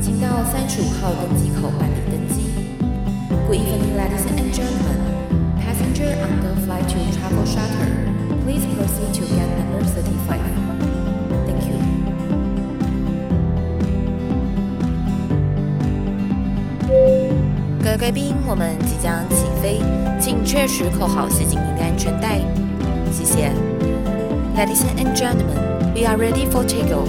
请到三十五号登机口办理登机。Good evening, ladies and gentlemen. Passenger on the flight to Travel Charter, please proceed to gate number thirty-five. Thank you. 各位贵宾，我们即将起飞，请确实扣好系紧您的安全带。谢谢。Ladies and gentlemen, we are ready for takeoff.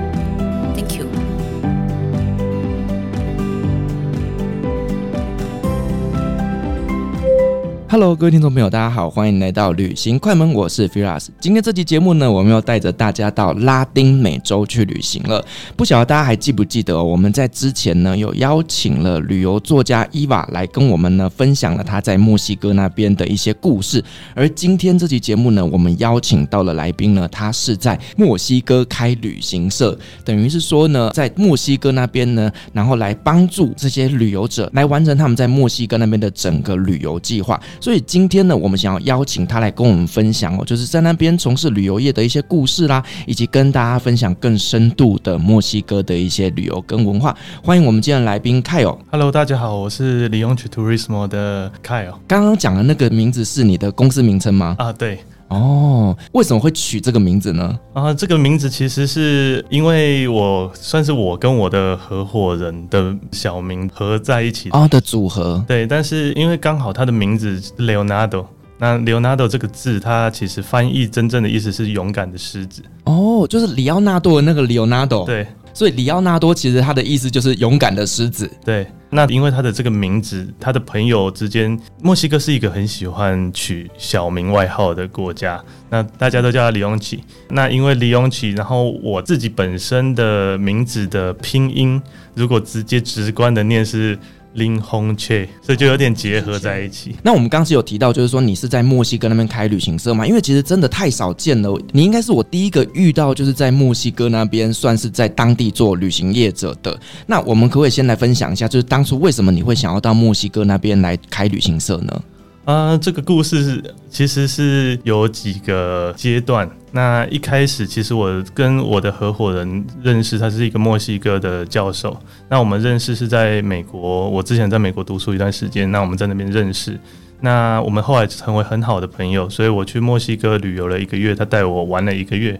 Hello，各位听众朋友，大家好，欢迎来到旅行快门，我是 Firas。今天这期节目呢，我们要带着大家到拉丁美洲去旅行了。不晓得大家还记不记得，我们在之前呢有邀请了旅游作家伊娃来跟我们呢分享了他在墨西哥那边的一些故事。而今天这期节目呢，我们邀请到了来宾呢，他是在墨西哥开旅行社，等于是说呢，在墨西哥那边呢，然后来帮助这些旅游者来完成他们在墨西哥那边的整个旅游计划。所以今天呢，我们想要邀请他来跟我们分享哦，就是在那边从事旅游业的一些故事啦，以及跟大家分享更深度的墨西哥的一些旅游跟文化。欢迎我们今天的来宾 Kyle。Hello，大家好，我是 Leonchi Turismo 的 Kyle。刚刚讲的那个名字是你的公司名称吗？啊，对。哦，为什么会取这个名字呢？啊，这个名字其实是因为我算是我跟我的合伙人的小名合在一起啊，哦，的组合。对，但是因为刚好他的名字 Leonardo，那 Leonardo 这个字，它其实翻译真正的意思是勇敢的狮子。哦，就是里奥纳多的那个 Leonardo。对。所以里奥纳多其实他的意思就是勇敢的狮子。对，那因为他的这个名字，他的朋友之间，墨西哥是一个很喜欢取小名外号的国家，那大家都叫他李永奇。那因为李永奇，然后我自己本身的名字的拼音，如果直接直观的念是。林红切，所以就有点结合在一起。那我们刚刚是有提到，就是说你是在墨西哥那边开旅行社嘛？因为其实真的太少见了，你应该是我第一个遇到，就是在墨西哥那边算是在当地做旅行业者的。那我们可不可以先来分享一下，就是当初为什么你会想要到墨西哥那边来开旅行社呢？啊，这个故事其实是有几个阶段。那一开始，其实我跟我的合伙人认识，他是一个墨西哥的教授。那我们认识是在美国，我之前在美国读书一段时间，那我们在那边认识。那我们后来成为很好的朋友，所以我去墨西哥旅游了一个月，他带我玩了一个月。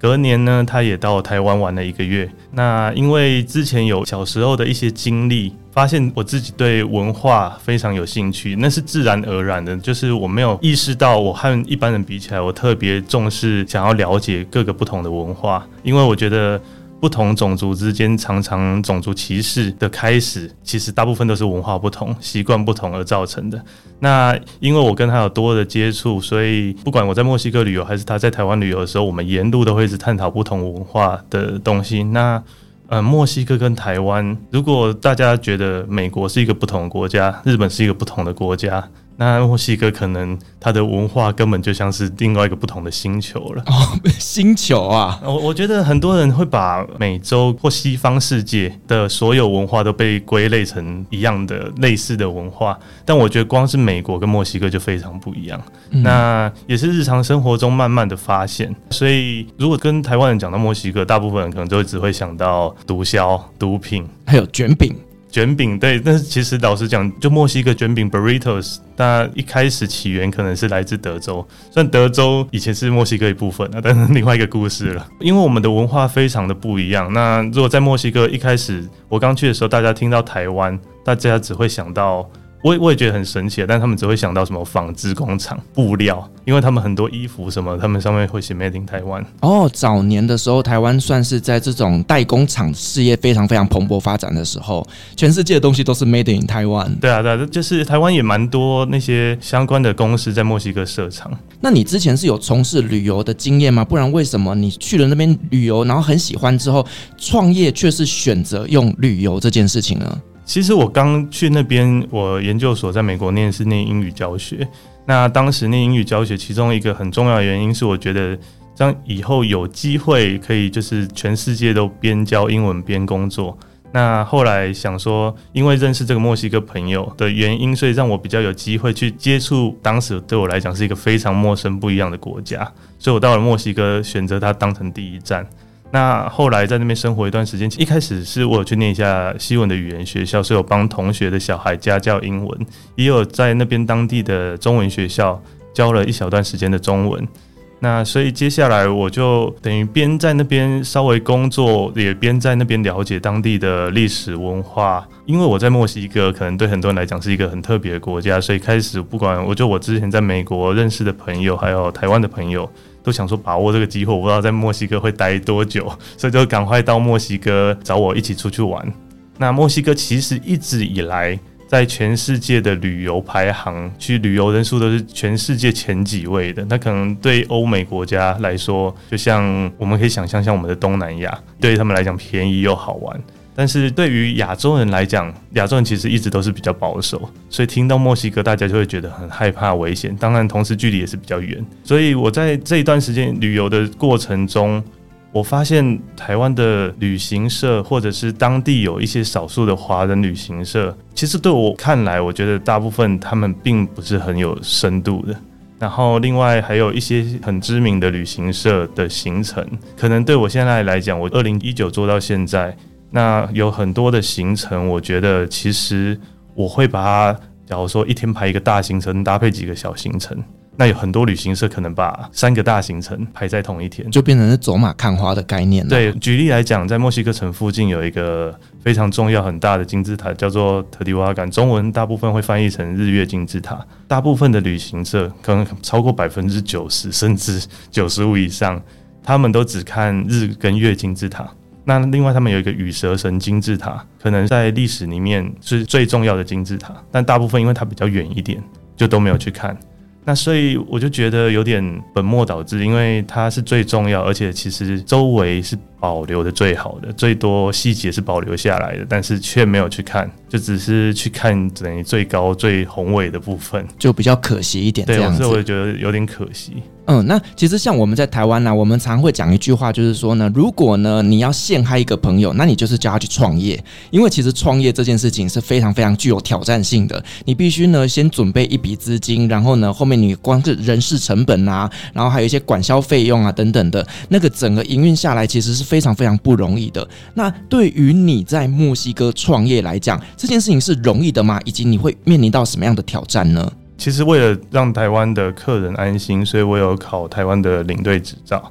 隔年呢，他也到台湾玩了一个月。那因为之前有小时候的一些经历，发现我自己对文化非常有兴趣，那是自然而然的。就是我没有意识到，我和一般人比起来，我特别重视想要了解各个不同的文化，因为我觉得。不同种族之间常常种族歧视的开始，其实大部分都是文化不同、习惯不同而造成的。那因为我跟他有多的接触，所以不管我在墨西哥旅游还是他在台湾旅游的时候，我们沿路都会一直探讨不同文化的东西。那呃，墨西哥跟台湾，如果大家觉得美国是一个不同的国家，日本是一个不同的国家。那墨西哥可能它的文化根本就像是另外一个不同的星球了哦，星球啊！我我觉得很多人会把美洲或西方世界的所有文化都被归类成一样的类似的文化，但我觉得光是美国跟墨西哥就非常不一样。嗯、那也是日常生活中慢慢的发现，所以如果跟台湾人讲到墨西哥，大部分人可能都只会想到毒枭、毒品，还有卷饼。卷饼对，但是其实老实讲，就墨西哥卷饼 burritos，它一开始起源可能是来自德州，虽然德州以前是墨西哥一部分啊，但是另外一个故事了。因为我们的文化非常的不一样。那如果在墨西哥一开始我刚去的时候，大家听到台湾，大家只会想到我也我也觉得很神奇，但他们只会想到什么纺织工厂、布料，因为他们很多衣服什么，他们上面会写 Made in Taiwan。哦，早年的时候，台湾算是在这种代工厂事业非常非常蓬勃发展的时候，全世界的东西都是 Made in Taiwan。对啊，对啊，就是台湾也蛮多那些相关的公司在墨西哥设厂。那你之前是有从事旅游的经验吗？不然为什么你去了那边旅游，然后很喜欢之后创业，却是选择用旅游这件事情呢？其实我刚去那边，我研究所在美国念是念英语教学。那当时念英语教学，其中一个很重要的原因是，我觉得这样以后有机会可以就是全世界都边教英文边工作。那后来想说，因为认识这个墨西哥朋友的原因，所以让我比较有机会去接触当时对我来讲是一个非常陌生不一样的国家。所以我到了墨西哥，选择它当成第一站。那后来在那边生活一段时间，一开始是我有去念一下西文的语言学校，是有帮同学的小孩家教英文，也有在那边当地的中文学校教了一小段时间的中文。那所以接下来我就等于边在那边稍微工作，也边在那边了解当地的历史文化。因为我在墨西哥，可能对很多人来讲是一个很特别的国家，所以开始不管我就我之前在美国认识的朋友，还有台湾的朋友。都想说把握这个机会，我不知道在墨西哥会待多久，所以就赶快到墨西哥找我一起出去玩。那墨西哥其实一直以来在全世界的旅游排行，去旅游人数都是全世界前几位的。那可能对欧美国家来说，就像我们可以想象，像我们的东南亚，对他们来讲便宜又好玩。但是对于亚洲人来讲，亚洲人其实一直都是比较保守，所以听到墨西哥，大家就会觉得很害怕、危险。当然，同时距离也是比较远。所以我在这一段时间旅游的过程中，我发现台湾的旅行社，或者是当地有一些少数的华人旅行社，其实对我看来，我觉得大部分他们并不是很有深度的。然后，另外还有一些很知名的旅行社的行程，可能对我现在来讲，我二零一九做到现在。那有很多的行程，我觉得其实我会把它，假如说一天排一个大行程，搭配几个小行程。那有很多旅行社可能把三个大行程排在同一天，就变成是走马看花的概念了。对，举例来讲，在墨西哥城附近有一个非常重要、很大的金字塔，叫做特迪瓦干，中文大部分会翻译成日月金字塔。大部分的旅行社可能超过百分之九十甚至九十五以上，他们都只看日跟月金字塔。那另外，他们有一个羽蛇神金字塔，可能在历史里面是最重要的金字塔，但大部分因为它比较远一点，就都没有去看。那所以我就觉得有点本末倒置，因为它是最重要，而且其实周围是保留的最好的，最多细节是保留下来的，但是却没有去看，就只是去看等于最高最宏伟的部分，就比较可惜一点。这样子，所以我觉得有点可惜。嗯，那其实像我们在台湾呢、啊，我们常会讲一句话，就是说呢，如果呢你要陷害一个朋友，那你就是叫他去创业，因为其实创业这件事情是非常非常具有挑战性的，你必须呢先准备一笔资金，然后呢后面你光是人事成本啊，然后还有一些管销费用啊等等的，那个整个营运下来其实是非常非常不容易的。那对于你在墨西哥创业来讲，这件事情是容易的吗？以及你会面临到什么样的挑战呢？其实为了让台湾的客人安心，所以我有考台湾的领队执照。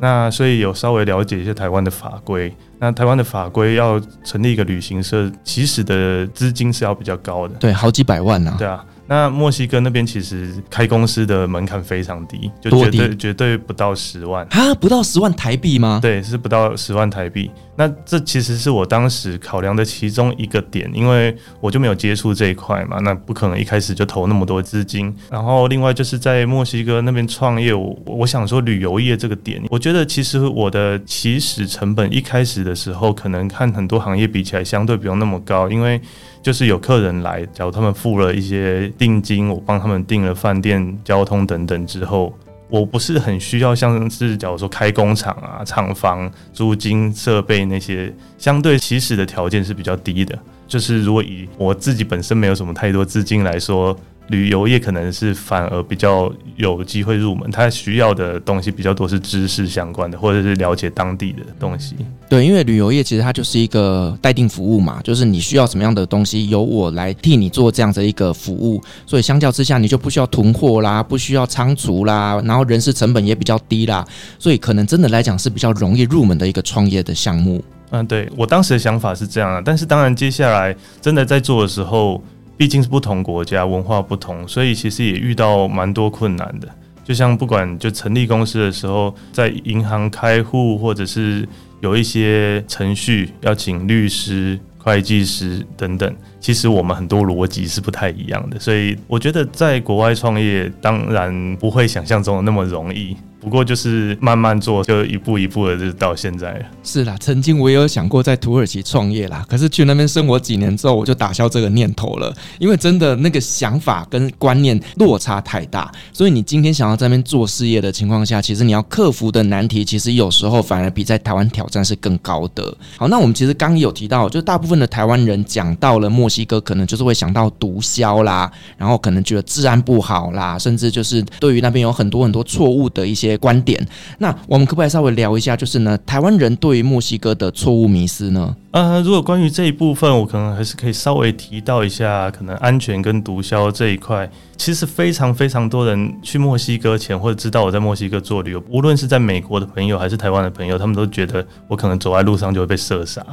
那所以有稍微了解一些台湾的法规。那台湾的法规要成立一个旅行社，其实的资金是要比较高的，对，好几百万呢、啊。对啊。那墨西哥那边其实开公司的门槛非常低，就绝对绝对不到十万啊，不到十万台币吗？对，是不到十万台币。那这其实是我当时考量的其中一个点，因为我就没有接触这一块嘛，那不可能一开始就投那么多资金。然后另外就是在墨西哥那边创业，我我想说旅游业这个点，我觉得其实我的起始成本一开始的时候，可能看很多行业比起来相对不用那么高，因为。就是有客人来，假如他们付了一些定金，我帮他们订了饭店、交通等等之后，我不是很需要像是假如说开工厂啊、厂房、租金、设备那些相对起始的条件是比较低的。就是如果以我自己本身没有什么太多资金来说。旅游业可能是反而比较有机会入门，他需要的东西比较多是知识相关的，或者是了解当地的东西。对，因为旅游业其实它就是一个待定服务嘛，就是你需要什么样的东西，由我来替你做这样的一个服务。所以相较之下，你就不需要囤货啦，不需要仓储啦，然后人事成本也比较低啦，所以可能真的来讲是比较容易入门的一个创业的项目。嗯，对，我当时的想法是这样的，但是当然接下来真的在做的时候。毕竟是不同国家，文化不同，所以其实也遇到蛮多困难的。就像不管就成立公司的时候，在银行开户，或者是有一些程序要请律师、会计师等等，其实我们很多逻辑是不太一样的。所以我觉得在国外创业，当然不会想象中的那么容易。不过就是慢慢做，就一步一步的就到现在。是啦，曾经我也有想过在土耳其创业啦，可是去那边生活几年之后，我就打消这个念头了，因为真的那个想法跟观念落差太大。所以你今天想要在那边做事业的情况下，其实你要克服的难题，其实有时候反而比在台湾挑战是更高的。好，那我们其实刚有提到，就大部分的台湾人讲到了墨西哥，可能就是会想到毒枭啦，然后可能觉得治安不好啦，甚至就是对于那边有很多很多错误的一些。观点，那我们可不可以稍微聊一下，就是呢，台湾人对于墨西哥的错误迷思呢？呃，如果关于这一部分，我可能还是可以稍微提到一下，可能安全跟毒枭这一块，其实非常非常多人去墨西哥前或者知道我在墨西哥做旅游，无论是在美国的朋友还是台湾的朋友，他们都觉得我可能走在路上就会被射杀，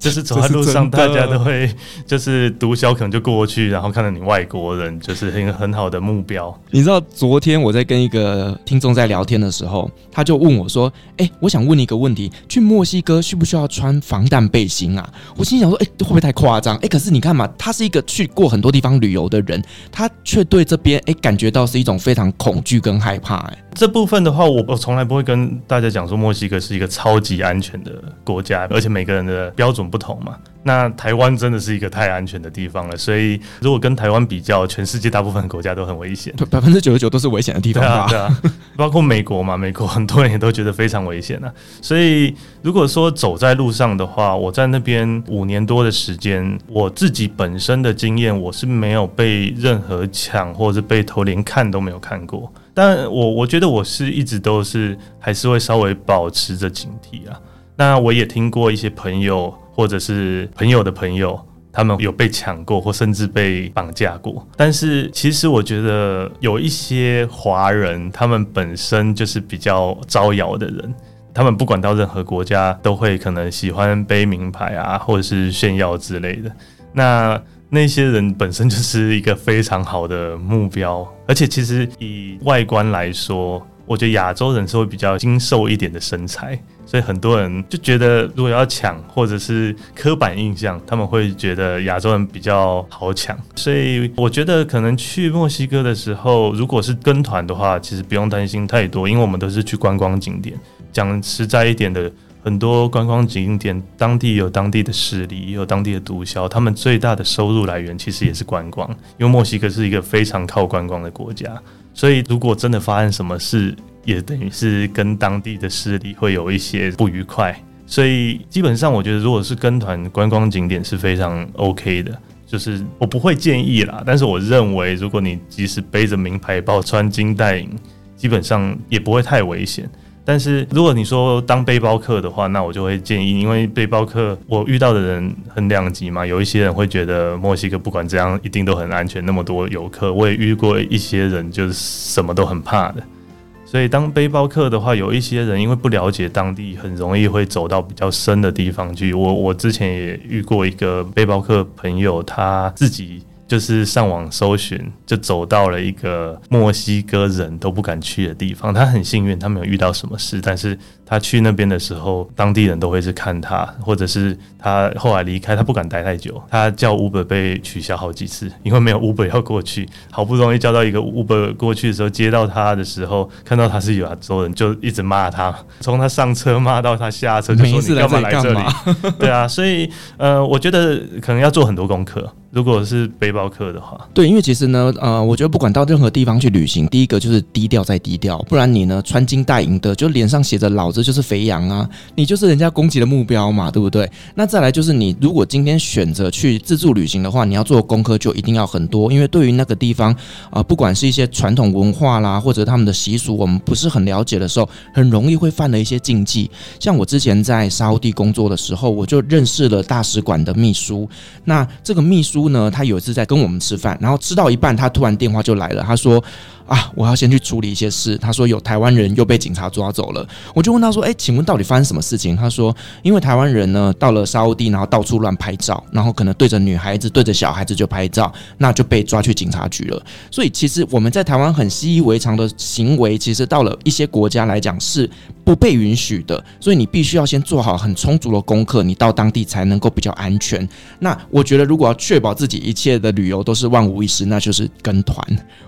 就是走在路上大家都会就是毒枭可能就过去，然后看到你外国人就是一个很好的目标。你知道昨天我在跟一个听众在聊天的时候，他就问我说：“哎、我想问你一个问题，去墨西哥需不需要穿防弹背？”行啊，我心想说，哎、会不会太夸张？哎、可是你看嘛，他是一个去过很多地方旅游的人，他却对这边哎、感觉到是一种非常恐惧跟害怕、欸。哎，这部分的话，我我从来不会跟大家讲说墨西哥是一个超级安全的国家，而且每个人的标准不同嘛。那台湾真的是一个太安全的地方了，所以如果跟台湾比较，全世界大部分国家都很危险，百分之九十九都是危险的地方。对啊，对啊，包括美国嘛，美国很多人也都觉得非常危险啊。所以如果说走在路上的话，我在那边五年多的时间，我自己本身的经验，我是没有被任何抢或者被偷，连看都没有看过。但我我觉得我是一直都是还是会稍微保持着警惕啊。那我也听过一些朋友。或者是朋友的朋友，他们有被抢过，或甚至被绑架过。但是，其实我觉得有一些华人，他们本身就是比较招摇的人，他们不管到任何国家，都会可能喜欢背名牌啊，或者是炫耀之类的。那那些人本身就是一个非常好的目标，而且其实以外观来说，我觉得亚洲人是会比较精瘦一点的身材。所以很多人就觉得，如果要抢，或者是刻板印象，他们会觉得亚洲人比较好抢。所以我觉得，可能去墨西哥的时候，如果是跟团的话，其实不用担心太多，因为我们都是去观光景点。讲实在一点的，很多观光景点，当地有当地的势力，也有当地的毒枭，他们最大的收入来源其实也是观光，因为墨西哥是一个非常靠观光的国家。所以如果真的发生什么事，也等于是跟当地的势力会有一些不愉快，所以基本上我觉得，如果是跟团观光景点是非常 OK 的，就是我不会建议啦。但是我认为，如果你即使背着名牌包、穿金戴银，基本上也不会太危险。但是如果你说当背包客的话，那我就会建议，因为背包客我遇到的人很两极嘛，有一些人会觉得墨西哥不管怎样一定都很安全，那么多游客，我也遇过一些人就是什么都很怕的。所以当背包客的话，有一些人因为不了解当地，很容易会走到比较深的地方去。我我之前也遇过一个背包客朋友，他自己。就是上网搜寻，就走到了一个墨西哥人都不敢去的地方。他很幸运，他没有遇到什么事。但是他去那边的时候，当地人都会是看他，或者是他后来离开，他不敢待太久。他叫 Uber 被取消好几次，因为没有 Uber 要过去。好不容易叫到一个 Uber 过去的时候，接到他的时候，看到他是亚洲人，就一直骂他，从他上车骂到他下车，就说你干嘛来这里？对啊，所以呃，我觉得可能要做很多功课。如果是背包客的话，对，因为其实呢，呃，我觉得不管到任何地方去旅行，第一个就是低调再低调，不然你呢穿金戴银的，就脸上写着“老子就是肥羊”啊，你就是人家攻击的目标嘛，对不对？那再来就是你如果今天选择去自助旅行的话，你要做功课就一定要很多，因为对于那个地方啊、不管是一些传统文化啦，或者他们的习俗，我们不是很了解的时候，很容易会犯了一些禁忌。像我之前在沙地工作的时候，我就认识了大使馆的秘书，那这个秘书。呢，他有一次在跟我们吃饭，然后吃到一半，他突然电话就来了。他说：“啊，我要先去处理一些事。他说有台湾人又被警察抓走了，我就问他说，哎，请问到底发生什么事情？他说，因为台湾人呢到了沙地，然后到处乱拍照，然后可能对着女孩子、对着小孩子就拍照，那就被抓去警察局了。所以其实我们在台湾很习以为常的行为，其实到了一些国家来讲是不被允许的。所以你必须要先做好很充足的功课，你到当地才能够比较安全。那我觉得，如果要确保自己一切的旅游都是万无一失，那就是跟团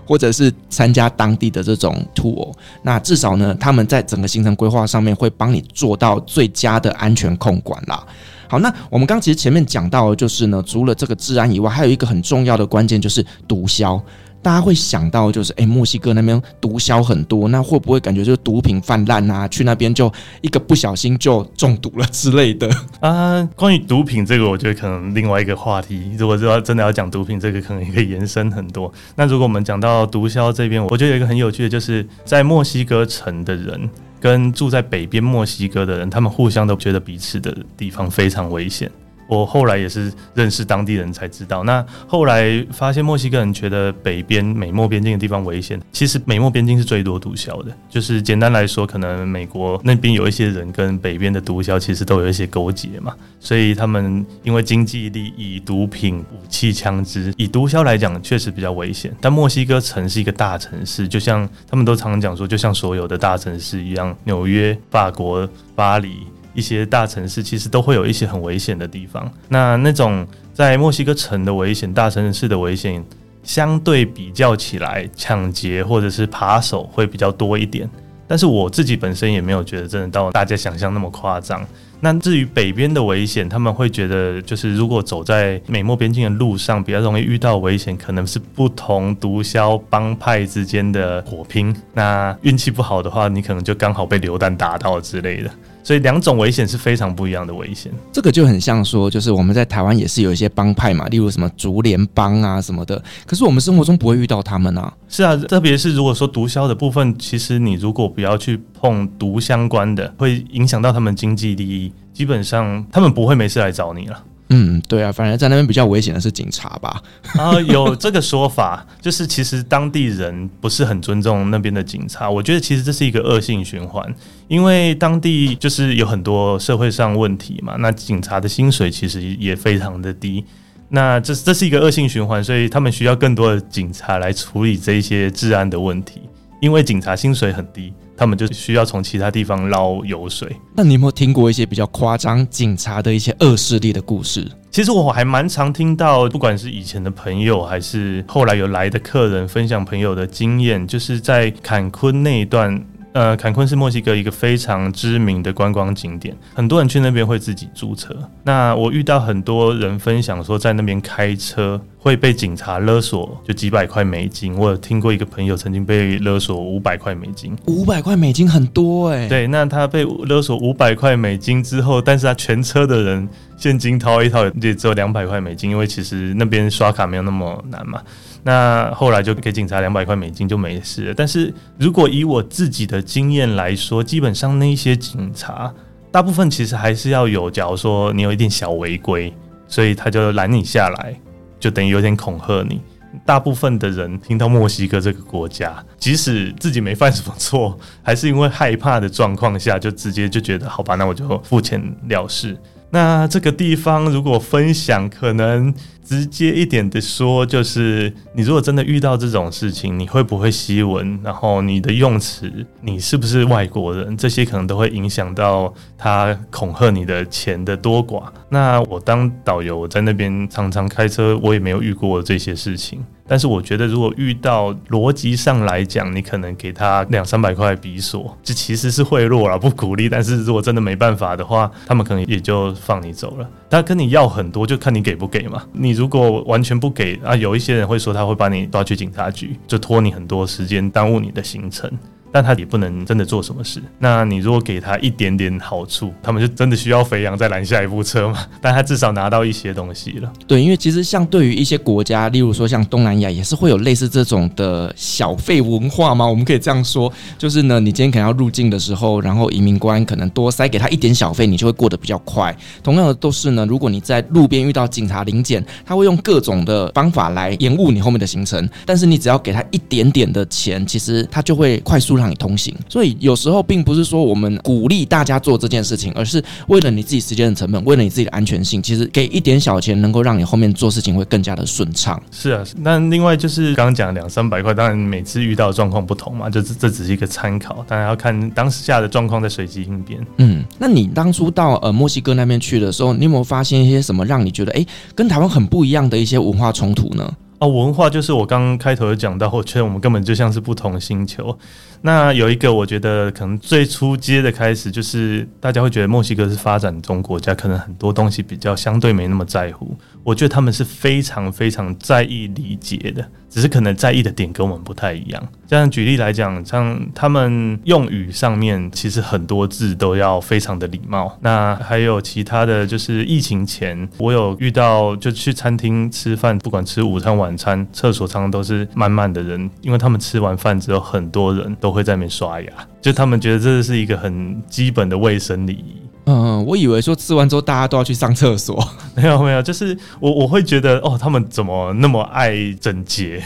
或者是参加当地的这种 tour。那至少呢，他们在整个行程规划上面会帮你做到最佳的安全控管啦。好，那我们刚其实前面讲到的就是呢，除了这个治安以外，还有一个很重要的关键就是毒枭。大家会想到就是，诶，墨西哥那边毒枭很多，那会不会感觉就是毒品泛滥啊？去那边就一个不小心就中毒了之类的 啊？关于毒品这个，我觉得可能另外一个话题。如果说真的要讲毒品，这个可能也可以延伸很多。那如果我们讲到毒枭这边，我觉得有一个很有趣的，就是在墨西哥城的人跟住在北边墨西哥的人，他们互相都觉得彼此的地方非常危险。我后来也是认识当地人才知道，那后来发现墨西哥人觉得北边美墨边境的地方危险。其实美墨边境是最多毒枭的，就是简单来说，可能美国那边有一些人跟北边的毒枭其实都有一些勾结嘛，所以他们因为经济利益、毒品、武器、枪支，以毒枭来讲确实比较危险。但墨西哥城是一个大城市，就像他们都常常讲说，就像所有的大城市一样，纽约、法国、巴黎。一些大城市其实都会有一些很危险的地方。那那种在墨西哥城的危险，大城市的危险，相对比较起来，抢劫或者是扒手会比较多一点。但是我自己本身也没有觉得真的到大家想象那么夸张。那至于北边的危险，他们会觉得就是如果走在美墨边境的路上，比较容易遇到危险，可能是不同毒枭帮派之间的火拼。那运气不好的话，你可能就刚好被流弹打到之类的。所以两种危险是非常不一样的危险。这个就很像说，就是我们在台湾也是有一些帮派嘛，例如什么竹联帮啊什么的。可是我们生活中不会遇到他们啊。是啊，特别是如果说毒枭的部分，其实你如果不要去碰毒相关的，会影响到他们经济利益，基本上他们不会没事来找你了。嗯，对啊，反而在那边比较危险的是警察吧？啊，有这个说法，就是其实当地人不是很尊重那边的警察。我觉得其实这是一个恶性循环，因为当地就是有很多社会上问题嘛，那警察的薪水其实也非常的低，那这这是一个恶性循环，所以他们需要更多的警察来处理这些治安的问题，因为警察薪水很低。他们就需要从其他地方捞油水。那你有没有听过一些比较夸张警察的一些恶势力的故事？其实我还蛮常听到，不管是以前的朋友，还是后来有来的客人分享朋友的经验，就是在坎昆那一段。呃，坎昆是墨西哥一个非常知名的观光景点，很多人去那边会自己租车。那我遇到很多人分享说，在那边开车会被警察勒索，就几百块美金。我有听过一个朋友曾经被勒索五百块美金，五百块美金很多哎、欸。对，那他被勒索五百块美金之后，但是他全车的人现金掏一掏也只有两百块美金，因为其实那边刷卡没有那么难嘛。那后来就给警察两百块美金就没事了。但是如果以我自己的经验来说，基本上那些警察大部分其实还是要有，假如说你有一点小违规，所以他就拦你下来，就等于有点恐吓你。大部分的人听到墨西哥这个国家，即使自己没犯什么错，还是因为害怕的状况下，就直接就觉得好吧，那我就付钱了事。那这个地方如果分享，可能。直接一点的说，就是你如果真的遇到这种事情，你会不会西文？然后你的用词，你是不是外国人？这些可能都会影响到他恐吓你的钱的多寡。那我当导游，我在那边常常开车，我也没有遇过这些事情。但是我觉得，如果遇到逻辑上来讲，你可能给他两三百块比索，这其实是贿赂了，不鼓励。但是如果真的没办法的话，他们可能也就放你走了。他跟你要很多，就看你给不给嘛。你如果完全不给啊，有一些人会说他会把你抓去警察局，就拖你很多时间，耽误你的行程。但他也不能真的做什么事。那你如果给他一点点好处，他们就真的需要肥羊再拦下一部车嘛？但他至少拿到一些东西了。对，因为其实像对于一些国家，例如说像东南亚，也是会有类似这种的小费文化吗？我们可以这样说，就是呢，你今天可能要入境的时候，然后移民官可能多塞给他一点小费，你就会过得比较快。同样的都是呢，如果你在路边遇到警察临检，他会用各种的方法来延误你后面的行程，但是你只要给他一点点的钱，其实他就会快速让你通行。所以有时候并不是说我们鼓励大家做这件事情，而是为了你自己时间的成本，为了你自己的安全性，其实给一点小钱能够让你后面做事情会更加的顺畅。是啊，那另外就是刚刚讲两三百块，当然每次遇到的状况不同嘛，就这这只是一个参考，当然要看当下的状况再随机应变。嗯，那你当初到呃墨西哥那边去的时候，你有没有发现一些什么让你觉得哎跟台湾很不一样的一些文化冲突呢？哦，文化就是我刚刚开头有讲到，我觉得我们根本就像是不同星球。那有一个，我觉得可能最初阶的开始，就是大家会觉得墨西哥是发展中国家，可能很多东西比较相对没那么在乎。我觉得他们是非常非常在意礼节的，只是可能在意的点跟我们不太一样。这样举例来讲，像他们用语上面，其实很多字都要非常的礼貌。那还有其他的就是疫情前，我有遇到就去餐厅吃饭，不管吃午餐晚餐，厕所常常都是满满的人，因为他们吃完饭之后，很多人都会在那边刷牙，就他们觉得这是一个很基本的卫生礼仪。嗯，我以为说吃完之后大家都要去上厕所，没有没有，就是我我会觉得哦，他们怎么那么爱整洁？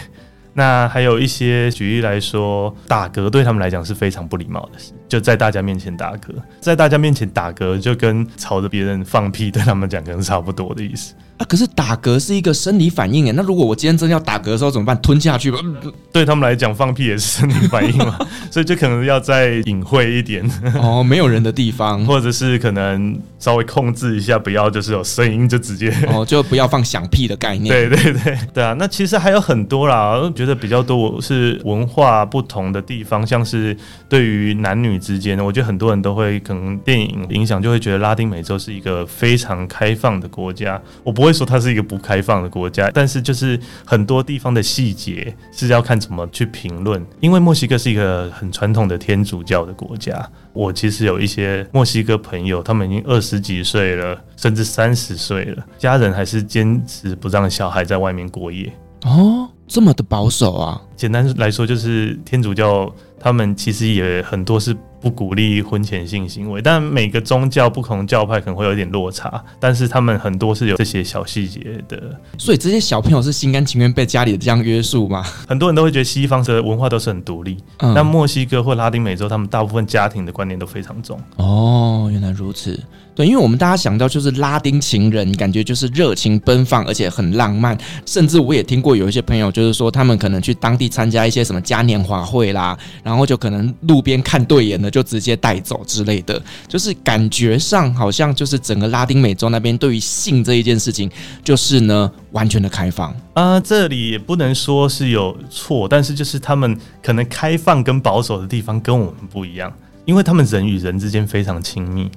那还有一些举例来说，打嗝对他们来讲是非常不礼貌的事，就在大家面前打嗝，在大家面前打嗝就跟朝着别人放屁，对他们讲可能差不多的意思。啊，可是打嗝是一个生理反应诶，那如果我今天真的要打嗝的时候怎么办？吞下去吧。对他们来讲，放屁也是生理反应嘛，所以就可能要再隐晦一点哦，没有人的地方，或者是可能稍微控制一下，不要就是有声音就直接哦，就不要放响屁的概念。对对对对啊，那其实还有很多啦，我觉得比较多是文化不同的地方，像是对于男女之间，我觉得很多人都会可能电影影响，就会觉得拉丁美洲是一个非常开放的国家，我不会。说它是一个不开放的国家，但是就是很多地方的细节是要看怎么去评论。因为墨西哥是一个很传统的天主教的国家，我其实有一些墨西哥朋友，他们已经二十几岁了，甚至三十岁了，家人还是坚持不让小孩在外面过夜。哦，这么的保守啊！简单来说，就是天主教他们其实也很多是。不鼓励婚前性行为，但每个宗教不同教派可能会有点落差，但是他们很多是有这些小细节的。所以这些小朋友是心甘情愿被家里这样约束吗？很多人都会觉得西方的文化都是很独立，嗯，但墨西哥或拉丁美洲，他们大部分家庭的观念都非常重。哦，原来如此。对，因为我们大家想到就是拉丁情人，感觉就是热情奔放，而且很浪漫。甚至我也听过有一些朋友，就是说他们可能去当地参加一些什么嘉年华会啦，然后就可能路边看对眼了，就直接带走之类的。就是感觉上好像就是整个拉丁美洲那边对于性这一件事情，就是呢完全的开放啊。这里也不能说是有错，但是就是他们可能开放跟保守的地方跟我们不一样，因为他们人与人之间非常亲密。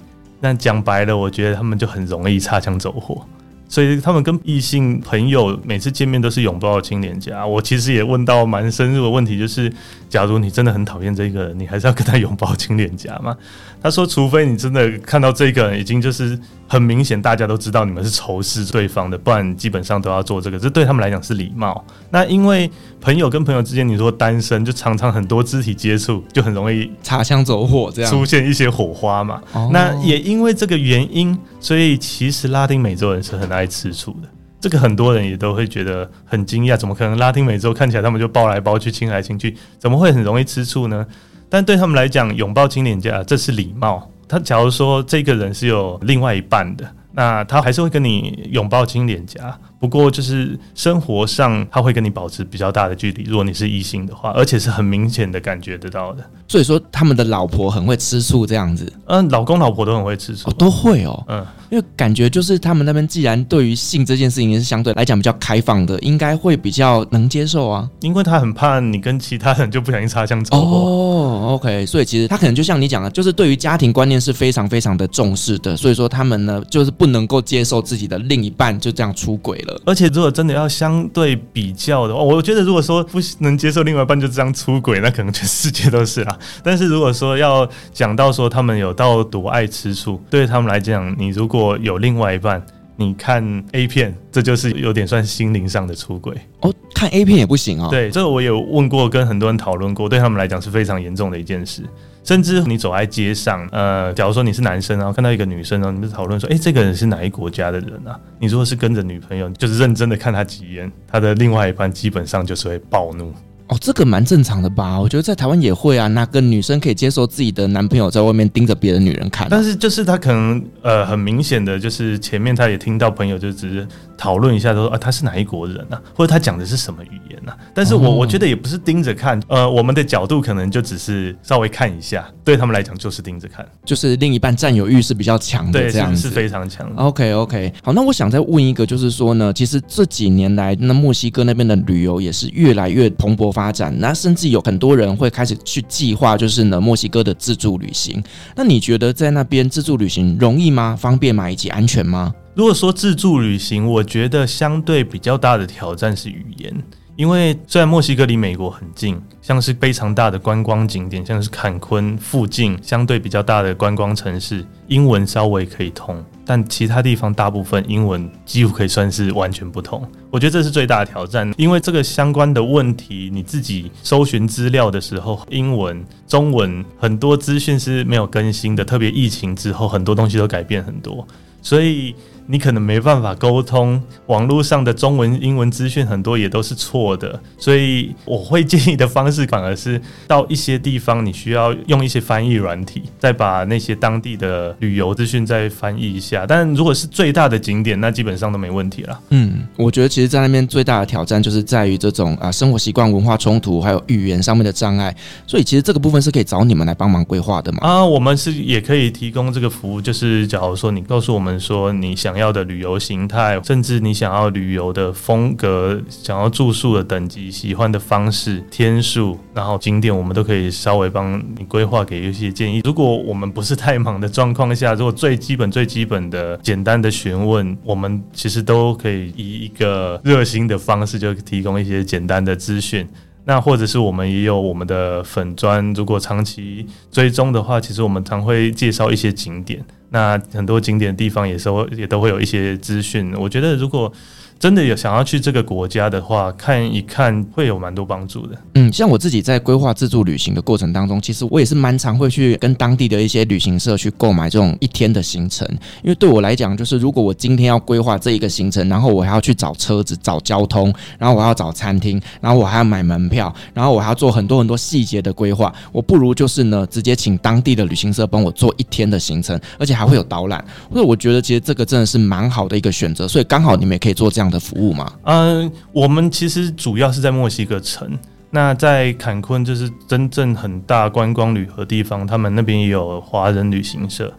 但讲白了，我觉得他们就很容易擦枪走火，所以他们跟异性朋友每次见面都是拥抱亲脸颊。我其实也问到蛮深入的问题，就是假如你真的很讨厌这个人，你还是要跟他拥抱亲脸颊吗？他说，除非你真的看到这个人已经就是。很明显，大家都知道你们是仇视对方的，不然基本上都要做这个。这对他们来讲是礼貌。那因为朋友跟朋友之间，你说单身就常常很多肢体接触，就很容易擦枪走火，这样出现一些火花嘛。那也因为这个原因，所以其实拉丁美洲人是很爱吃醋的。这个很多人也都会觉得很惊讶，怎么可能拉丁美洲看起来他们就抱来抱去、亲来亲去，怎么会很容易吃醋呢？但对他们来讲，拥抱亲脸颊这是礼貌。他假如说这个人是有另外一半的，那他还是会跟你拥抱亲脸颊。不过就是生活上他会跟你保持比较大的距离。如果你是异性的话，而且是很明显的感觉得到的。所以说他们的老婆很会吃醋这样子。嗯，老公老婆都很会吃醋，哦，都会哦。嗯，因为感觉就是他们那边既然对于性这件事情是相对来讲比较开放的，应该会比较能接受啊。因为他很怕你跟其他人就不小心擦枪走火。哦，OK，所以其实他可能就像你讲的，就是对于家庭观念是非常非常的重视的，所以说他们呢就是不能够接受自己的另一半就这样出轨了。而且如果真的要相对比较的话，我觉得如果说不能接受另外一半就这样出轨，那可能全世界都是啦。但是如果说要讲到说他们有到多爱吃醋，对他们来讲，你如果有另外一半，你看 A 片，这就是有点算心灵上的出轨哦。看 A 片也不行哦。对，这个我有问过，跟很多人讨论过，对他们来讲是非常严重的一件事。甚至你走在街上，呃，假如说你是男生，然后看到一个女生，然后你就讨论说，诶，这个人是哪一国家的人啊？你如果是跟着女朋友，就是认真的看他几眼，他的另外一半基本上就是会暴怒。哦，这个蛮正常的吧？我觉得在台湾也会啊。哪个女生可以接受自己的男朋友在外面盯着别的女人看啊？但是就是他可能呃很明显的就是前面他也听到朋友就只是讨论一下说啊他是哪一国人啊，或者他讲的是什么语言啊？但是我我觉得也不是盯着看，呃，我们的角度可能就只是稍微看一下，对他们来讲就是盯着看，就是另一半占有欲是比较强的，这样是，是非常强。OK OK，好，那我想再问一个，就是说呢，其实这几年来，那墨西哥那边的旅游也是越来越蓬勃发展，那甚至有很多人会开始去计划，就是呢墨西哥的自助旅行。那你觉得在那边自助旅行容易吗？方便吗？以及安全吗？如果说自助旅行，我觉得相对比较大的挑战是语言。因为虽然墨西哥离美国很近，像是非常大的观光景点，像是坎昆附近相对比较大的观光城市，英文稍微可以通，但其他地方大部分英文几乎可以算是完全不通。我觉得这是最大的挑战，因为这个相关的问题，你自己搜寻资料的时候，英文、中文很多资讯是没有更新的，特别疫情之后，很多东西都改变很多，所以。你可能没办法沟通，网络上的中文、英文资讯很多也都是错的，所以我会建议的方式反而是到一些地方，你需要用一些翻译软体，再把那些当地的旅游资讯再翻译一下。但如果是最大的景点，那基本上都没问题了。嗯，我觉得其实，在那边最大的挑战就是在于这种啊生活习惯、文化冲突，还有语言上面的障碍。所以，其实这个部分是可以找你们来帮忙规划的嘛？啊，我们是也可以提供这个服务，就是假如说你告诉我们说你想。想要的旅游形态，甚至你想要旅游的风格，想要住宿的等级，喜欢的方式、天数，然后景点，我们都可以稍微帮你规划，给一些建议。如果我们不是太忙的状况下，如果最基本、最基本的简单的询问，我们其实都可以以一个热心的方式，就提供一些简单的资讯。那或者是我们也有我们的粉砖，如果长期追踪的话，其实我们常会介绍一些景点。那很多景点地方也是会也都会有一些资讯。我觉得如果真的有想要去这个国家的话，看一看会有蛮多帮助的。嗯，像我自己在规划自助旅行的过程当中，其实我也是蛮常会去跟当地的一些旅行社去购买这种一天的行程。因为对我来讲，就是如果我今天要规划这一个行程，然后我还要去找车子、找交通，然后我要找餐厅，然后我还要买门票，然后我还要做很多很多细节的规划，我不如就是呢，直接请当地的旅行社帮我做一天的行程，而且还会有导览。所以我觉得其实这个真的是蛮好的一个选择。所以刚好你们也可以做这样的服务嘛？嗯，我们其实主要是在墨西哥城。那在坎昆就是真正很大观光旅游的地方，他们那边也有华人旅行社。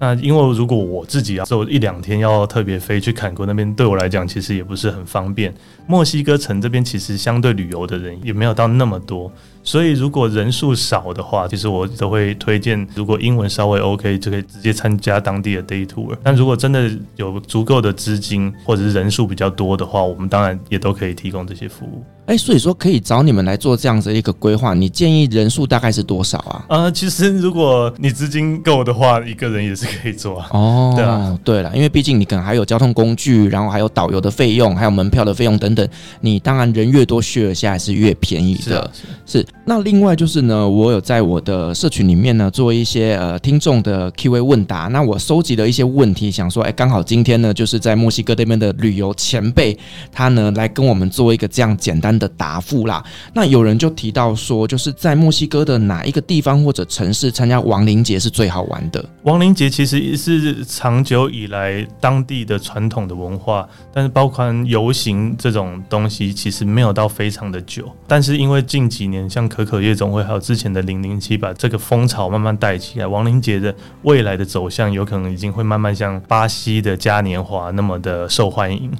那因为如果我自己要走一两天，要特别飞去坎昆那边，对我来讲其实也不是很方便。墨西哥城这边其实相对旅游的人也没有到那么多。所以，如果人数少的话，其实我都会推荐，如果英文稍微 OK，就可以直接参加当地的 day tour。但如果真的有足够的资金或者是人数比较多的话，我们当然也都可以提供这些服务。哎，所以说可以找你们来做这样子一个规划。你建议人数大概是多少啊？呃，其实如果你资金够的话，一个人也是可以做啊。哦，对啊，对了，因为毕竟你可能还有交通工具，然后还有导游的费用，还有门票的费用等等。你当然人越多，share 下来是越便宜的。是啊，是，是。那另外就是呢，我有在我的社群里面呢做一些呃听众的 Q&A 问答。那我收集了一些问题，想说，哎，刚好今天呢就是在墨西哥这边的旅游前辈，他呢来跟我们做一个这样简单的答复啦。那有人就提到说，就是在墨西哥的哪一个地方或者城市参加亡灵节是最好玩的？亡灵节其实是长久以来当地的传统的文化，但是包括游行这种东西，其实没有到非常的久。但是因为近几年像像可可夜总会还有之前的零零七把这个风潮慢慢带起来，亡灵节的未来的走向有可能已经会慢慢像巴西的嘉年华那么的受欢迎。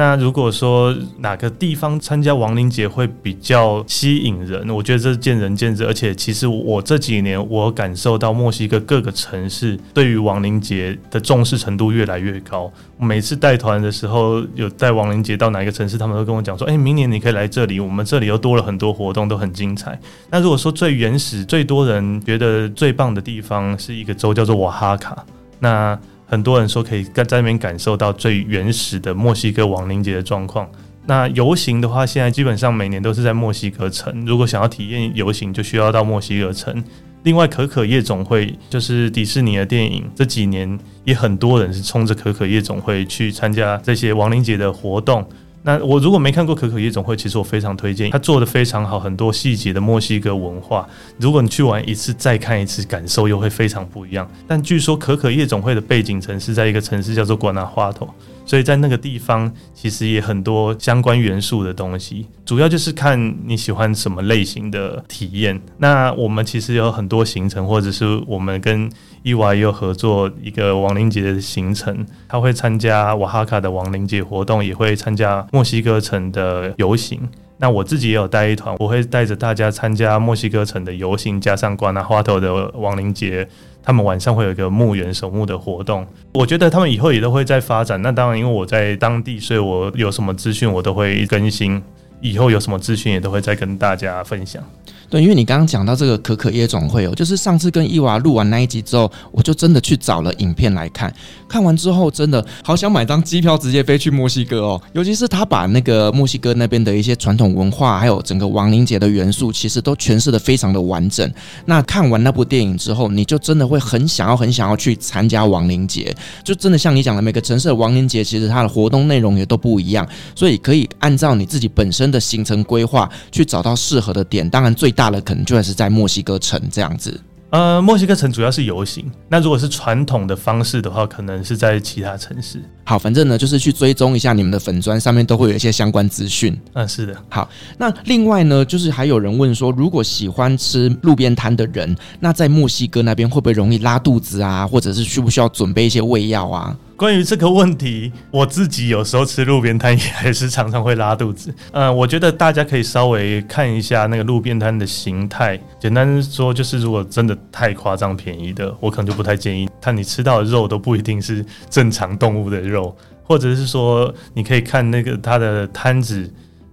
那如果说哪个地方参加亡灵节会比较吸引人，我觉得这是见仁见智。而且其实我这几年我感受到墨西哥各个城市对于亡灵节的重视程度越来越高。每次带团的时候，有带亡灵节到哪一个城市，他们都跟我讲说：“诶，明年你可以来这里，我们这里又多了很多活动，都很精彩。”那如果说最原始、最多人觉得最棒的地方是一个州叫做瓦哈卡，那。很多人说可以在那边感受到最原始的墨西哥亡灵节的状况。那游行的话，现在基本上每年都是在墨西哥城。如果想要体验游行，就需要到墨西哥城。另外，可可夜总会就是迪士尼的电影，这几年也很多人是冲着可可夜总会去参加这些亡灵节的活动。那我如果没看过可可夜总会，其实我非常推荐，它做得非常好，很多细节的墨西哥文化。如果你去玩一次再看一次，感受又会非常不一样。但据说可可夜总会的背景城市在一个城市叫做瓜纳华托，所以在那个地方其实也很多相关元素的东西。主要就是看你喜欢什么类型的体验。那我们其实有很多行程，或者是我们跟伊娃也有合作一个亡灵节的行程，他会参加瓦哈卡的亡灵节活动，也会参加墨西哥城的游行。那我自己也有带一团，我会带着大家参加墨西哥城的游行，加上瓜纳华头的亡灵节。他们晚上会有一个墓园守墓的活动，我觉得他们以后也都会在发展。那当然，因为我在当地，所以我有什么资讯我都会更新。以后有什么资讯也都会再跟大家分享。对，因为你刚刚讲到这个可可夜总会哦，就是上次跟伊娃录完那一集之后，我就真的去找了影片来看。看完之后，真的好想买张机票直接飞去墨西哥哦。尤其是他把那个墨西哥那边的一些传统文化，还有整个亡灵节的元素，其实都诠释得非常的完整。那看完那部电影之后，你就真的会很想要、很想要去参加亡灵节。就真的像你讲的，每个城市的亡灵节其实它的活动内容也都不一样，所以可以按照你自己本身的行程规划去找到适合的点。当然，最大的可能就还是在墨西哥城这样子。呃，墨西哥城主要是游行。那如果是传统的方式的话，可能是在其他城市。好，反正呢，就是去追踪一下你们的粉砖，上面都会有一些相关资讯。嗯，是的。好，那另外呢，就是还有人问说，如果喜欢吃路边摊的人，那在墨西哥那边会不会容易拉肚子啊？或者是需不需要准备一些胃药啊？关于这个问题，我自己有时候吃路边摊也还是常常会拉肚子。嗯，我觉得大家可以稍微看一下那个路边摊的形态。简单说，就是如果真的太夸张便宜的，我可能就不太建议。看你吃到的肉都不一定是正常动物的肉，或者是说，你可以看那个它的摊子，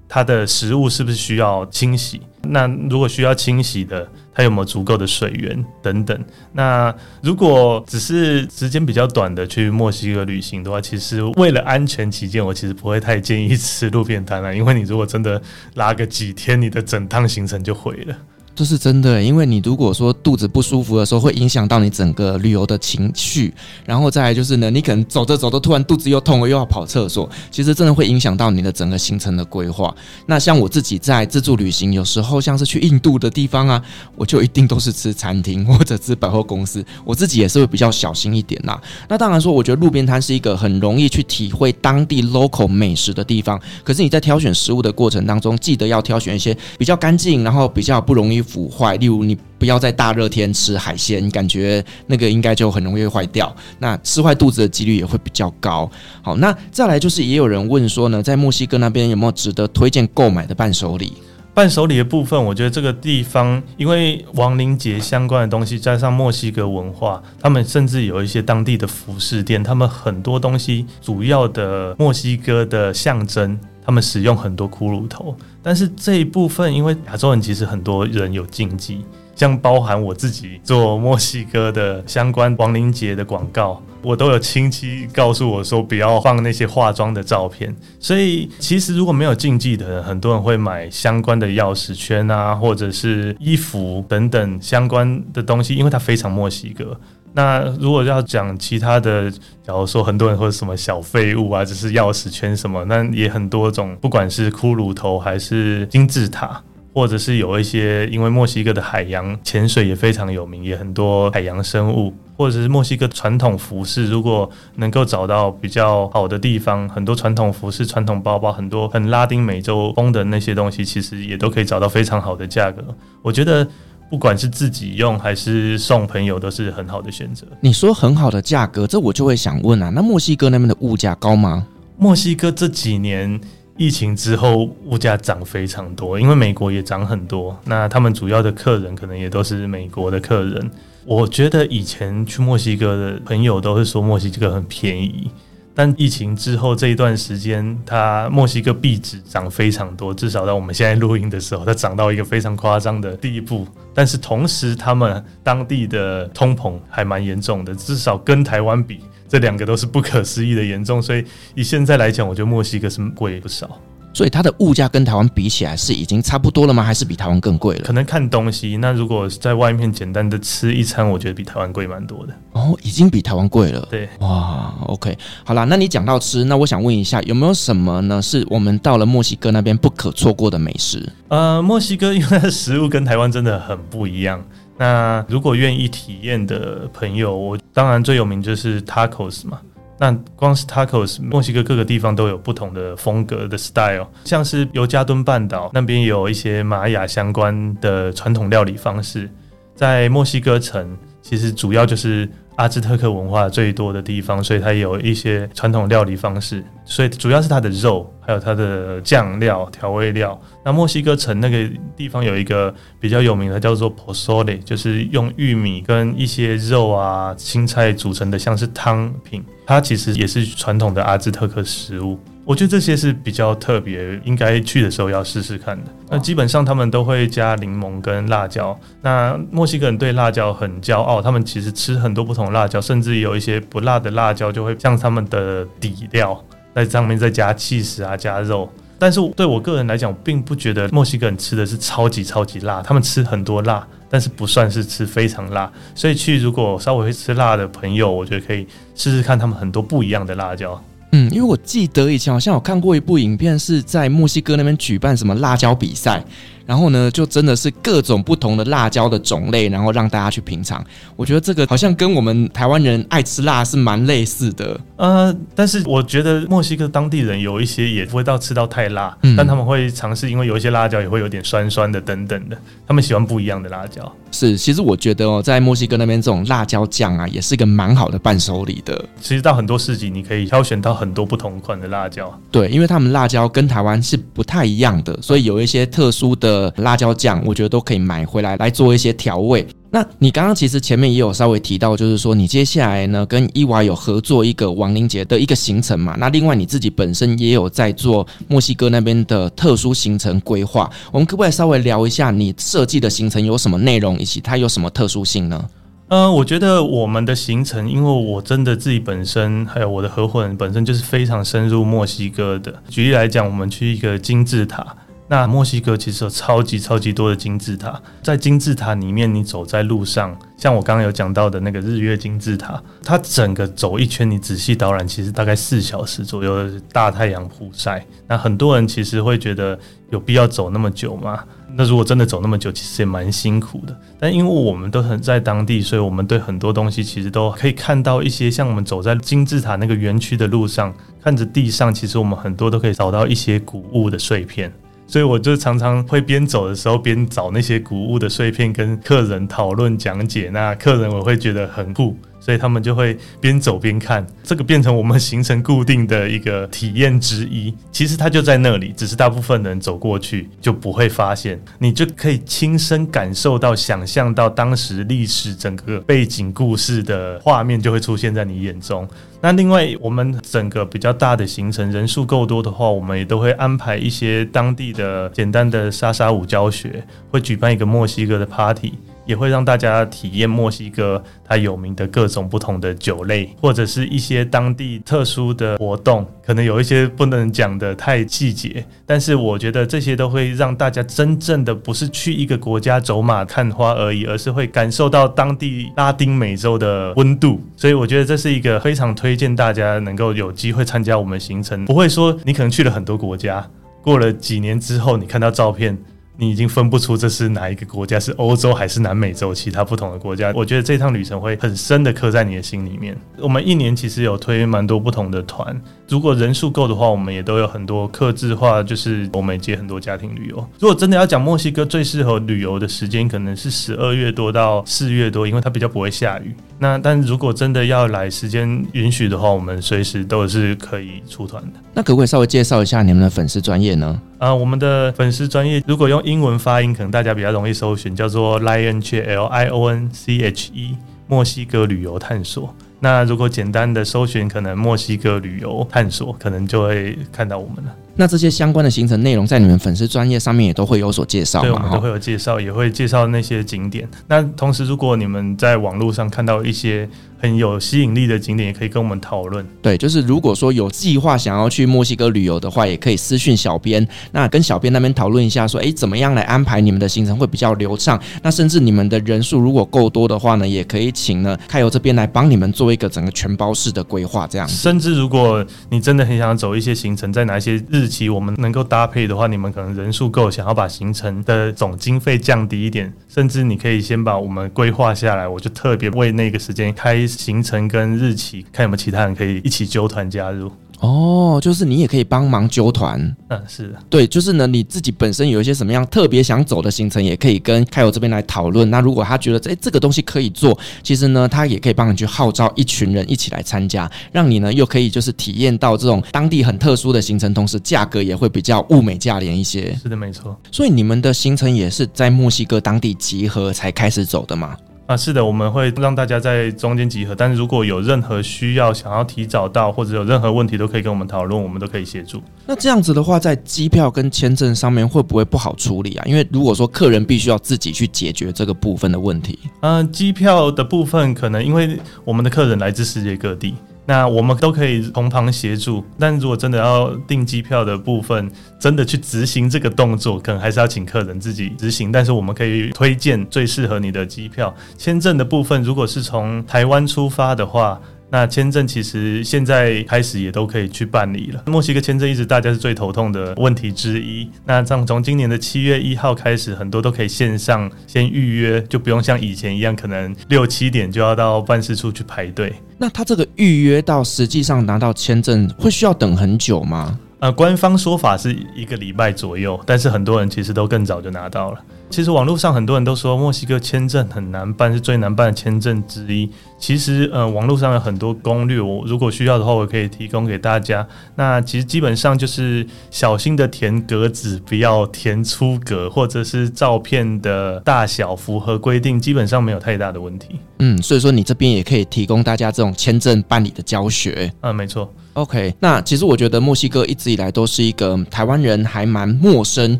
它的食物是不是需要清洗。那如果需要清洗的，它有没有足够的水源等等？那如果只是时间比较短的去墨西哥旅行的话，其实为了安全起见，我其实不会太建议吃路边摊了，因为你如果真的拉个几天，你的整趟行程就毁了。这是真的，因为你如果说肚子不舒服的时候，会影响到你整个旅游的情绪。然后再来就是呢，你可能走着走着，突然肚子又痛了，又要跑厕所，其实真的会影响到你的整个行程的规划。那像我自己在自助旅行，有时候像是去印度的地方啊，我就一定都是吃餐厅或者吃百货公司，我自己也是会比较小心一点啦。那当然说，我觉得路边摊是一个很容易去体会当地 local 美食的地方。可是你在挑选食物的过程当中，记得要挑选一些比较干净，然后比较不容易。腐坏，例如你不要在大热天吃海鲜，感觉那个应该就很容易坏掉，那吃坏肚子的几率也会比较高。好，那再来就是也有人问说呢，在墨西哥那边有没有值得推荐购买的伴手礼？伴手礼的部分，我觉得这个地方因为亡灵节相关的东西，加上墨西哥文化，他们甚至有一些当地的服饰店，他们很多东西主要的墨西哥的象征。他们使用很多骷髅头，但是这一部分，因为亚洲人其实很多人有禁忌，像包含我自己做墨西哥的相关亡灵节的广告，我都有亲戚告诉我说不要放那些化妆的照片。所以其实如果没有禁忌的人，很多人会买相关的钥匙圈啊，或者是衣服等等相关的东西，因为它非常墨西哥。那如果要讲其他的，假如说很多人会什么小废物啊，只是钥匙圈什么，那也很多种，不管是骷髅头还是金字塔，或者是有一些，因为墨西哥的海洋潜水也非常有名，也很多海洋生物，或者是墨西哥传统服饰，如果能够找到比较好的地方，很多传统服饰、传统包包，很多很拉丁美洲风的那些东西，其实也都可以找到非常好的价格。我觉得。不管是自己用还是送朋友，都是很好的选择。你说很好的价格，这我就会想问啊，那墨西哥那边的物价高吗？墨西哥这几年疫情之后，物价涨非常多，因为美国也涨很多。那他们主要的客人可能也都是美国的客人。我觉得以前去墨西哥的朋友都会说墨西哥很便宜。但疫情之后这一段时间，它墨西哥币值涨非常多，至少在我们现在录音的时候，它涨到一个非常夸张的地步。但是同时，他们当地的通膨还蛮严重的，至少跟台湾比，这两个都是不可思议的严重。所以以现在来讲，我觉得墨西哥是贵不少。所以它的物价跟台湾比起来是已经差不多了吗？还是比台湾更贵了？可能看东西。那如果在外面简单的吃一餐，我觉得比台湾贵蛮多的。哦，已经比台湾贵了。对，哇，OK，好啦，那你讲到吃，那我想问一下，有没有什么呢？是我们到了墨西哥那边不可错过的美食？呃，墨西哥因为它的食物跟台湾真的很不一样。那如果愿意体验的朋友，我当然最有名就是 Tacos 嘛。那光是 tacos，墨西哥各个地方都有不同的风格的 style，像是尤加敦半岛那边有一些玛雅相关的传统料理方式，在墨西哥城其实主要就是阿兹特克文化最多的地方，所以它有一些传统料理方式，所以主要是它的肉，还有它的酱料、调味料。那墨西哥城那个地方有一个比较有名的叫做 pozole，就是用玉米跟一些肉啊、青菜组成的，像是汤品。它其实也是传统的阿兹特克食物，我觉得这些是比较特别，应该去的时候要试试看的。那基本上他们都会加柠檬跟辣椒。那墨西哥人对辣椒很骄傲，他们其实吃很多不同的辣椒，甚至有一些不辣的辣椒就会像他们的底料，在上面再加起司啊，加肉。但是对我个人来讲，我并不觉得墨西哥人吃的是超级超级辣，他们吃很多辣，但是不算是吃非常辣。所以去如果稍微会吃辣的朋友，我觉得可以试试看他们很多不一样的辣椒。嗯，因为我记得以前好像有看过一部影片，是在墨西哥那边举办什么辣椒比赛。然后呢，就真的是各种不同的辣椒的种类，然后让大家去品尝。我觉得这个好像跟我们台湾人爱吃辣是蛮类似的。呃，但是我觉得墨西哥当地人有一些也不会到吃到太辣，嗯，但他们会尝试，因为有一些辣椒也会有点酸酸的等等的，他们喜欢不一样的辣椒。是，其实我觉得哦，在墨西哥那边这种辣椒酱啊，也是一个蛮好的伴手礼的。其实到很多市集，你可以挑选到很多不同款的辣椒。对，因为他们辣椒跟台湾是不太一样的，所以有一些特殊的呃辣椒酱。我觉得都可以买回来来做一些调味。那你刚刚其实前面也有稍微提到，就是说你接下来呢跟伊娃有合作一个亡灵节的一个行程嘛？那另外你自己本身也有在做墨西哥那边的特殊行程规划。我们可不可以稍微聊一下你设计的行程有什么内容，以及它有什么特殊性呢？呃，我觉得我们的行程，因为我真的自己本身还有我的合伙人本身就是非常深入墨西哥的。举例来讲，我们去一个金字塔。那墨西哥其实有超级超级多的金字塔，在金字塔里面，你走在路上，像我刚刚有讲到的那个日月金字塔，它整个走一圈，你仔细导览，其实大概四小时左右大太阳曝晒。那很多人其实会觉得有必要走那么久吗？那如果真的走那么久，其实也蛮辛苦的。但因为我们都很在当地，所以我们对很多东西其实都可以看到一些，像我们走在金字塔那个园区的路上，看着地上，其实我们很多都可以找到一些古物的碎片。所以我就常常会边走的时候边找那些古物的碎片，跟客人讨论讲解。那客人我会觉得很酷。所以他们就会边走边看，这个变成我们行程固定的一个体验之一。其实它就在那里，只是大部分人走过去就不会发现。你就可以亲身感受到、想象到当时历史整个背景故事的画面就会出现在你眼中。那另外，我们整个比较大的行程人数够多的话，我们也都会安排一些当地的简单的莎莎舞教学，会举办一个墨西哥的 party。也会让大家体验墨西哥它有名的各种不同的酒类，或者是一些当地特殊的活动。可能有一些不能讲得太细节，但是我觉得这些都会让大家真正的不是去一个国家走马看花而已，而是会感受到当地拉丁美洲的温度。所以我觉得这是一个非常推荐大家能够有机会参加我们行程。不会说你可能去了很多国家，过了几年之后，你看到照片。你已经分不出这是哪一个国家，是欧洲还是南美洲其他不同的国家。我觉得这趟旅程会很深的刻在你的心里面。我们一年其实有推蛮多不同的团，如果人数够的话，我们也都有很多客制化，就是我们接很多家庭旅游。如果真的要讲墨西哥最适合旅游的时间，可能是十二月多到四月多，因为它比较不会下雨。那但如果真的要来，时间允许的话，我们随时都是可以出团的。那可不可以稍微介绍一下你们的粉丝专业呢？啊、呃，我们的粉丝专业如果用英文发音，可能大家比较容易搜寻，叫做 Lionche L I O N C H E 墨西哥旅游探索。那如果简单的搜寻，可能墨西哥旅游探索，可能就会看到我们了。那这些相关的行程内容，在你们粉丝专业上面也都会有所介绍？对，我们都会有介绍，也会介绍那些景点。那同时，如果你们在网络上看到一些很有吸引力的景点，也可以跟我们讨论。对，就是如果说有计划想要去墨西哥旅游的话，也可以私讯小编，那跟小编那边讨论一下，说，诶，怎么样来安排你们的行程会比较流畅？那甚至你们的人数如果够多的话呢，也可以请呢开游这边来帮你们做一个整个全包式的规划，这样。甚至如果你真的很想走一些行程，在哪一些日期我们能够搭配的话，你们可能人数够，想要把行程的总经费降低一点，甚至你可以先把我们规划下来，我就特别为那个时间开行程跟日期，看有没有其他人可以一起揪团加入。哦，就是你也可以帮忙揪团，嗯，是的，对，就是呢，你自己本身有一些什么样特别想走的行程，也可以跟开友这边来讨论。那如果他觉得诶这个东西可以做，其实呢，他也可以帮你去号召一群人一起来参加，让你呢又可以就是体验到这种当地很特殊的行程，同时价格也会比较物美价廉一些。是的，没错。所以你们的行程也是在墨西哥当地集合才开始走的吗？啊，是的，我们会让大家在中间集合，但是如果有任何需要，想要提早到，或者有任何问题，都可以跟我们讨论，我们都可以协助。那这样子的话，在机票跟签证上面会不会不好处理啊？因为如果说客人必须要自己去解决这个部分的问题，嗯，机票的部分可能因为我们的客人来自世界各地。那我们都可以同旁协助，但如果真的要订机票的部分，真的去执行这个动作，可能还是要请客人自己执行。但是我们可以推荐最适合你的机票。签证的部分，如果是从台湾出发的话。那签证其实现在开始也都可以去办理了。墨西哥签证一直大家是最头痛的问题之一。那像从今年的七月一号开始，很多都可以线上先预约，就不用像以前一样，可能六七点就要到办事处去排队。那他这个预约到实际上拿到签证，会需要等很久吗？呃，官方说法是一个礼拜左右，但是很多人其实都更早就拿到了。其实网络上很多人都说墨西哥签证很难办，是最难办的签证之一。其实，呃，网络上有很多攻略，我如果需要的话，我可以提供给大家。那其实基本上就是小心的填格子，不要填出格，或者是照片的大小符合规定，基本上没有太大的问题。嗯，所以说你这边也可以提供大家这种签证办理的教学。嗯，没错。OK，那其实我觉得墨西哥一直以来都是一个台湾人还蛮陌生，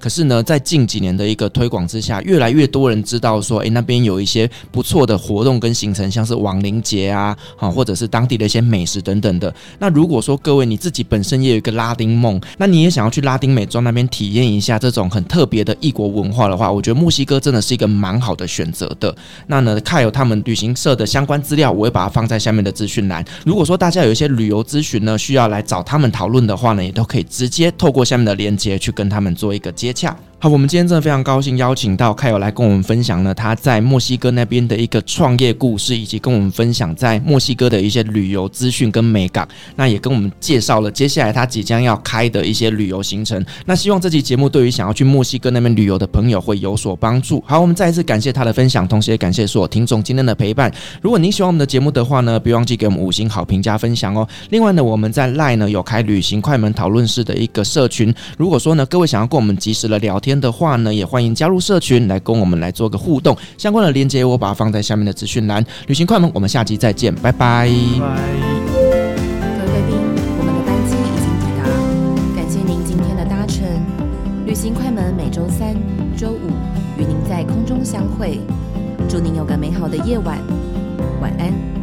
可是呢，在近几年的一个推广之下，越来越多人知道说，诶，那边有一些不错的活动跟行程，像是亡灵节啊，好，或者是当地的一些美食等等的。那如果说各位你自己本身也有一个拉丁梦，那你也想要去拉丁美洲那边体验一下这种很特别的异国文化的话，我觉得墨西哥真的是一个蛮好的选择的。那呢，看有他们旅行社的相关资料，我会把它放在下面的资讯栏。如果说大家有一些旅游咨询，呢需要来找他们讨论的话呢，也都可以直接透过下面的链接去跟他们做一个接洽。好，我们今天真的非常高兴邀请到恺油来跟我们分享呢，他在墨西哥那边的一个创业故事，以及跟我们分享在墨西哥的一些旅游资讯跟美感。那也跟我们介绍了接下来他即将要开的一些旅游行程。那希望这期节目对于想要去墨西哥那边旅游的朋友会有所帮助。好，我们再一次感谢他的分享，同时也感谢所有听众今天的陪伴。如果您喜欢我们的节目的话呢，别忘记给我们五星好评加分享哦。另外呢，我们在 LINE 呢有开旅行快门讨论室的一个社群，如果说呢各位想要跟我们及时的聊天的话呢，也欢迎加入社群来跟我们来做个互动，相关的链接我把它放在下面的资讯栏。旅行快门，我们下期再见，拜拜。拜拜。各位贵宾，我们的班机已经抵达，感谢您今天的搭乘。旅行快门每周三、周五与您在空中相会。祝您有个美好的夜晚，晚安。